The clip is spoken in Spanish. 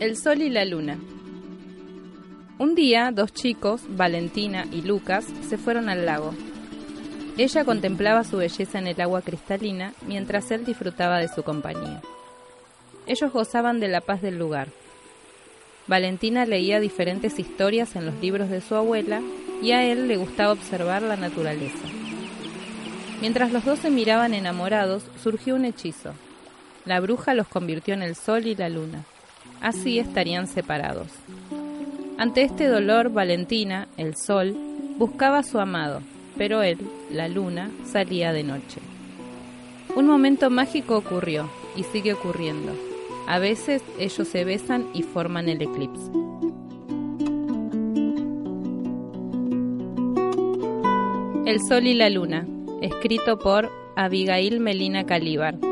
El Sol y la Luna. Un día, dos chicos, Valentina y Lucas, se fueron al lago. Ella contemplaba su belleza en el agua cristalina mientras él disfrutaba de su compañía. Ellos gozaban de la paz del lugar. Valentina leía diferentes historias en los libros de su abuela y a él le gustaba observar la naturaleza. Mientras los dos se miraban enamorados, surgió un hechizo. La bruja los convirtió en el sol y la luna. Así estarían separados. Ante este dolor, Valentina, el sol, buscaba a su amado, pero él, la luna, salía de noche. Un momento mágico ocurrió y sigue ocurriendo. A veces ellos se besan y forman el eclipse. El Sol y la Luna, escrito por Abigail Melina Calíbar.